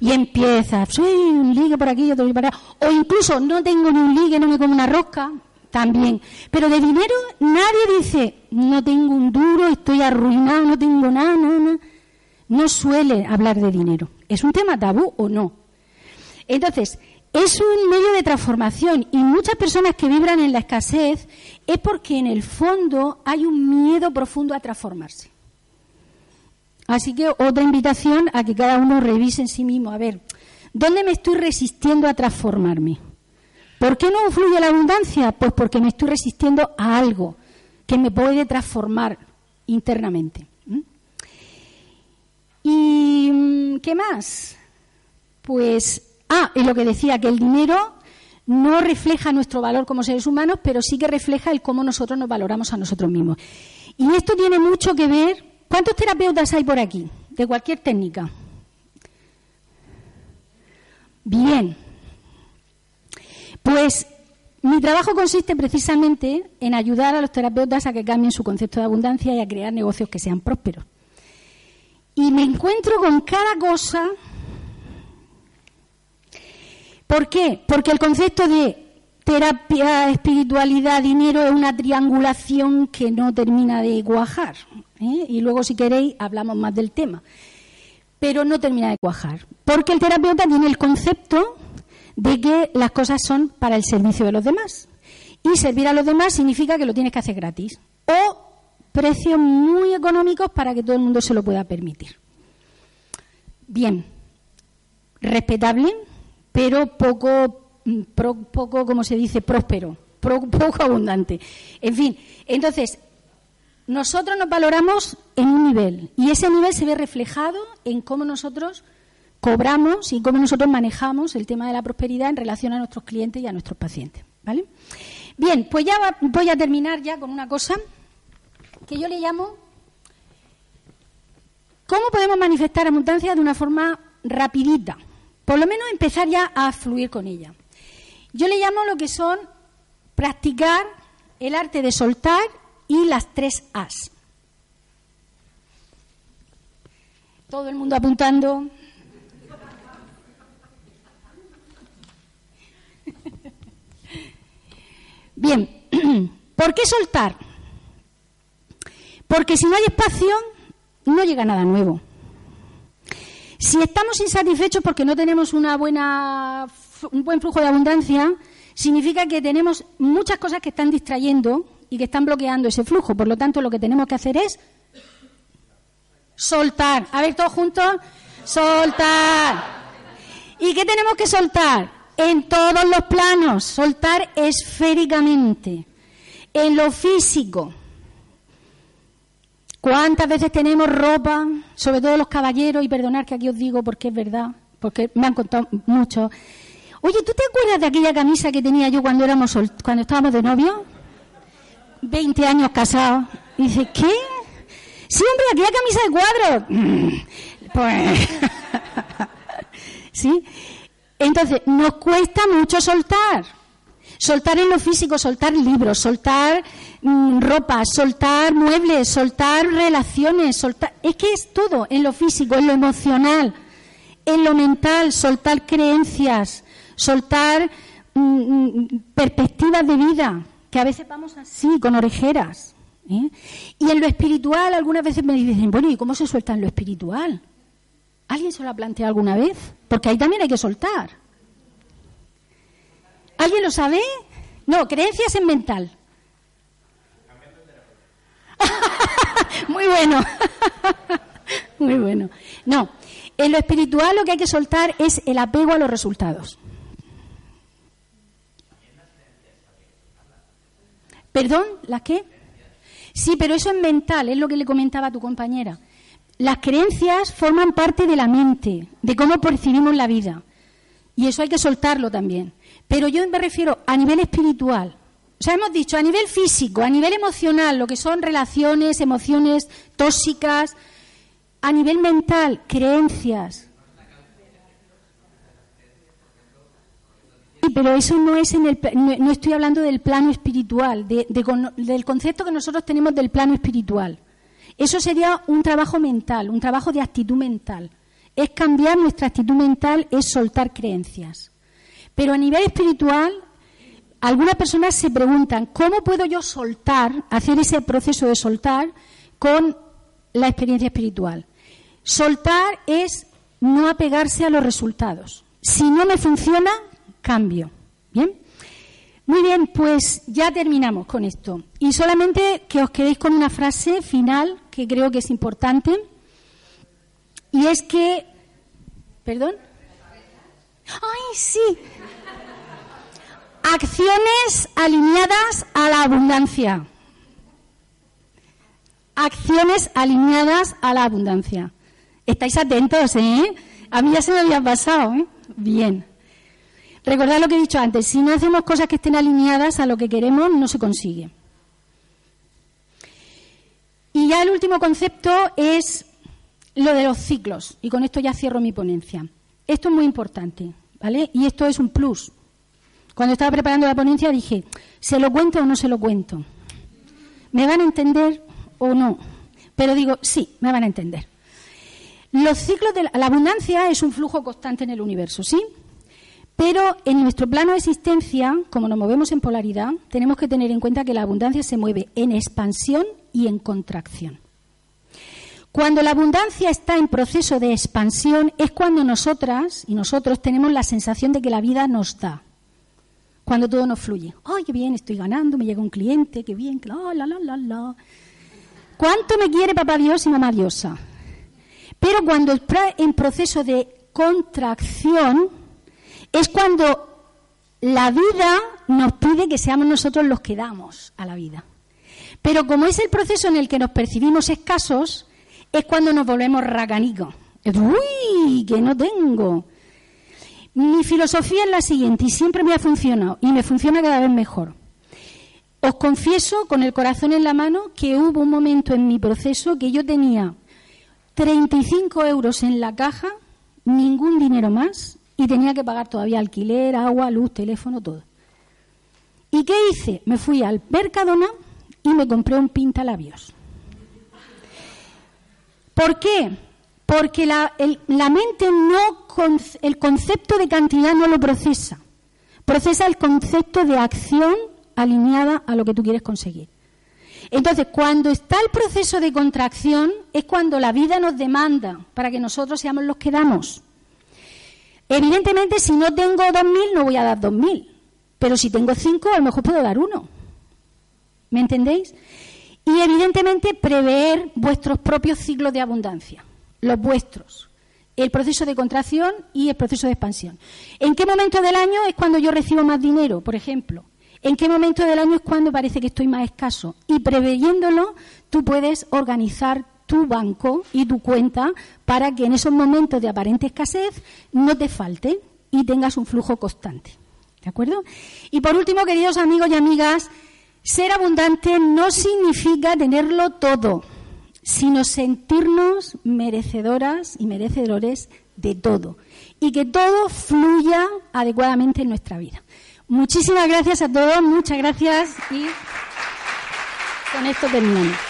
Y empiezas, soy un ligue por aquí, otro por allá. O incluso, no tengo ni un ligue, no me como una rosca. También. Pero de dinero, nadie dice, no tengo un duro, estoy arruinado, no tengo nada, nada, nada. No suele hablar de dinero. ¿Es un tema tabú o no? Entonces, es un medio de transformación y muchas personas que vibran en la escasez es porque en el fondo hay un miedo profundo a transformarse. Así que otra invitación a que cada uno revise en sí mismo. A ver, ¿dónde me estoy resistiendo a transformarme? ¿Por qué no fluye la abundancia? Pues porque me estoy resistiendo a algo que me puede transformar internamente. ¿Y mm, qué más? Pues, ah, y lo que decía, que el dinero no refleja nuestro valor como seres humanos, pero sí que refleja el cómo nosotros nos valoramos a nosotros mismos. Y esto tiene mucho que ver. ¿Cuántos terapeutas hay por aquí? De cualquier técnica. Bien. Pues mi trabajo consiste precisamente en ayudar a los terapeutas a que cambien su concepto de abundancia y a crear negocios que sean prósperos. Y me encuentro con cada cosa. ¿Por qué? Porque el concepto de terapia, espiritualidad, dinero es una triangulación que no termina de cuajar. ¿eh? Y luego, si queréis, hablamos más del tema. Pero no termina de cuajar. Porque el terapeuta tiene el concepto de que las cosas son para el servicio de los demás. Y servir a los demás significa que lo tienes que hacer gratis. O precios muy económicos para que todo el mundo se lo pueda permitir. Bien, respetable, pero poco, mm, poco como se dice, próspero, poco abundante. En fin, entonces, nosotros nos valoramos en un nivel y ese nivel se ve reflejado en cómo nosotros cobramos y cómo nosotros manejamos el tema de la prosperidad en relación a nuestros clientes y a nuestros pacientes. ¿vale? Bien, pues ya voy a terminar ya con una cosa que yo le llamo ¿Cómo podemos manifestar abundancia de una forma rapidita? Por lo menos empezar ya a fluir con ella. Yo le llamo lo que son practicar el arte de soltar y las tres As. Todo el mundo apuntando. Bien, ¿por qué soltar? Porque si no hay espacio, no llega nada nuevo. Si estamos insatisfechos porque no tenemos una buena, un buen flujo de abundancia, significa que tenemos muchas cosas que están distrayendo y que están bloqueando ese flujo. Por lo tanto, lo que tenemos que hacer es soltar. A ver, todos juntos. Soltar. ¿Y qué tenemos que soltar? En todos los planos. Soltar esféricamente. En lo físico. ¿Cuántas veces tenemos ropa, sobre todo los caballeros, y perdonar que aquí os digo porque es verdad, porque me han contado mucho. Oye, ¿tú te acuerdas de aquella camisa que tenía yo cuando éramos cuando estábamos de novio? 20 años casados. Y dice, ¿qué? Sí, hombre, aquella camisa de cuadros. Pues, ¿sí? Entonces, nos cuesta mucho soltar. Soltar en lo físico, soltar libros, soltar mm, ropa, soltar muebles, soltar relaciones, soltar... Es que es todo en lo físico, en lo emocional, en lo mental, soltar creencias, soltar mm, mm, perspectivas de vida, que a veces vamos así, con orejeras. ¿eh? Y en lo espiritual, algunas veces me dicen, bueno, ¿y cómo se suelta en lo espiritual? ¿Alguien se lo ha planteado alguna vez? Porque ahí también hay que soltar. ¿Alguien lo sabe? No, creencias en mental. Muy bueno. Muy bueno. No, en lo espiritual lo que hay que soltar es el apego a los resultados. ¿Perdón? ¿Las qué? Sí, pero eso es mental, es lo que le comentaba a tu compañera. Las creencias forman parte de la mente, de cómo percibimos la vida. Y eso hay que soltarlo también. Pero yo me refiero a nivel espiritual. O sea, hemos dicho a nivel físico, a nivel emocional, lo que son relaciones, emociones tóxicas, a nivel mental, creencias. Sí, pero eso no es en el, no, estoy hablando del plano espiritual, del concepto que nosotros tenemos del plano espiritual. Eso sería un trabajo mental, un trabajo de actitud mental. Es cambiar nuestra actitud mental, es soltar creencias. Pero a nivel espiritual, algunas personas se preguntan, ¿cómo puedo yo soltar, hacer ese proceso de soltar con la experiencia espiritual? Soltar es no apegarse a los resultados. Si no me funciona, cambio. ¿Bien? Muy bien, pues ya terminamos con esto. Y solamente que os quedéis con una frase final que creo que es importante. Y es que, perdón. Ay, sí. Acciones alineadas a la abundancia. Acciones alineadas a la abundancia. Estáis atentos, ¿eh? A mí ya se me había pasado, ¿eh? Bien. Recordad lo que he dicho antes, si no hacemos cosas que estén alineadas a lo que queremos, no se consigue. Y ya el último concepto es lo de los ciclos, y con esto ya cierro mi ponencia. Esto es muy importante, ¿vale? Y esto es un plus. Cuando estaba preparando la ponencia dije, ¿se lo cuento o no se lo cuento? ¿Me van a entender o no? Pero digo, sí, me van a entender. Los ciclos de la, la abundancia es un flujo constante en el universo, ¿sí? Pero en nuestro plano de existencia, como nos movemos en polaridad, tenemos que tener en cuenta que la abundancia se mueve en expansión y en contracción. Cuando la abundancia está en proceso de expansión es cuando nosotras y nosotros tenemos la sensación de que la vida nos da. Cuando todo nos fluye. ¡Ay, qué bien! Estoy ganando, me llega un cliente, qué bien, la, la, la, la, la. ¿Cuánto me quiere papá Dios y mamá Diosa? Pero cuando está en proceso de contracción, es cuando la vida nos pide que seamos nosotros los que damos a la vida. Pero como es el proceso en el que nos percibimos escasos, es cuando nos volvemos racanicos. ¡Uy! Que no tengo. Mi filosofía es la siguiente y siempre me ha funcionado y me funciona cada vez mejor. Os confieso con el corazón en la mano que hubo un momento en mi proceso que yo tenía 35 euros en la caja, ningún dinero más, y tenía que pagar todavía alquiler, agua, luz, teléfono, todo. ¿Y qué hice? Me fui al Mercadona y me compré un pintalabios. ¿Por qué? Porque la, mente no, el concepto de cantidad no lo procesa. Procesa el concepto de acción alineada a lo que tú quieres conseguir. Entonces, cuando está el proceso de contracción, es cuando la vida nos demanda para que nosotros seamos los que damos. Evidentemente, si no tengo 2.000, no voy a dar 2.000. Pero si tengo 5, a lo mejor puedo dar uno. ¿Me entendéis? Y evidentemente, prever vuestros propios ciclos de abundancia, los vuestros. El proceso de contracción y el proceso de expansión. ¿En qué momento del año es cuando yo recibo más dinero, por ejemplo? ¿En qué momento del año es cuando parece que estoy más escaso? Y preveyéndolo, tú puedes organizar tu banco y tu cuenta para que en esos momentos de aparente escasez no te falte y tengas un flujo constante. ¿De acuerdo? Y por último, queridos amigos y amigas, ser abundante no significa tenerlo todo, sino sentirnos merecedoras y merecedores de todo y que todo fluya adecuadamente en nuestra vida. Muchísimas gracias a todos, muchas gracias y con esto terminamos.